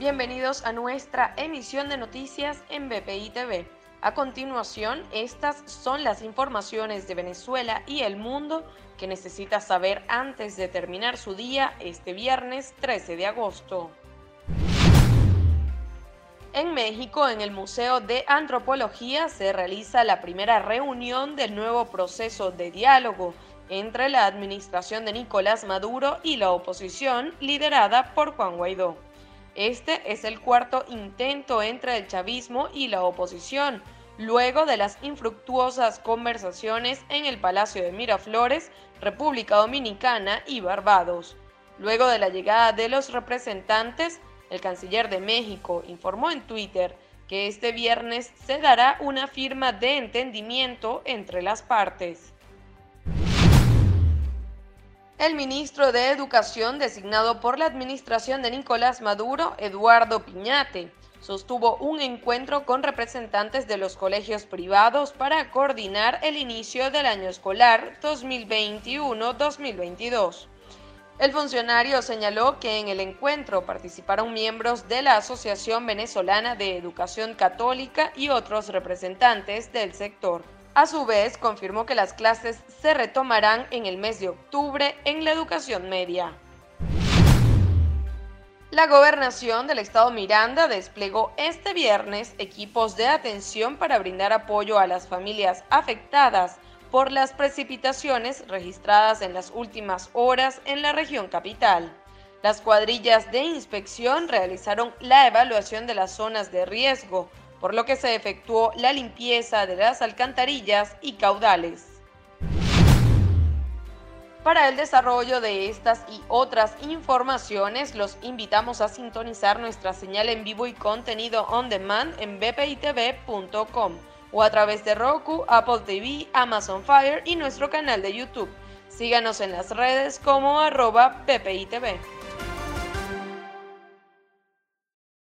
Bienvenidos a nuestra emisión de noticias en BPI TV. A continuación, estas son las informaciones de Venezuela y el mundo que necesita saber antes de terminar su día este viernes 13 de agosto. En México, en el Museo de Antropología, se realiza la primera reunión del nuevo proceso de diálogo entre la administración de Nicolás Maduro y la oposición liderada por Juan Guaidó. Este es el cuarto intento entre el chavismo y la oposición, luego de las infructuosas conversaciones en el Palacio de Miraflores, República Dominicana y Barbados. Luego de la llegada de los representantes, el canciller de México informó en Twitter que este viernes se dará una firma de entendimiento entre las partes. El ministro de Educación designado por la administración de Nicolás Maduro, Eduardo Piñate, sostuvo un encuentro con representantes de los colegios privados para coordinar el inicio del año escolar 2021-2022. El funcionario señaló que en el encuentro participaron miembros de la Asociación Venezolana de Educación Católica y otros representantes del sector. A su vez, confirmó que las clases se retomarán en el mes de octubre en la educación media. La gobernación del estado Miranda desplegó este viernes equipos de atención para brindar apoyo a las familias afectadas por las precipitaciones registradas en las últimas horas en la región capital. Las cuadrillas de inspección realizaron la evaluación de las zonas de riesgo, por lo que se efectuó la limpieza de las alcantarillas y caudales. Para el desarrollo de estas y otras informaciones, los invitamos a sintonizar nuestra señal en vivo y contenido on demand en bpitv.com o a través de Roku, Apple TV, Amazon Fire y nuestro canal de YouTube. Síganos en las redes como arroba bpitv.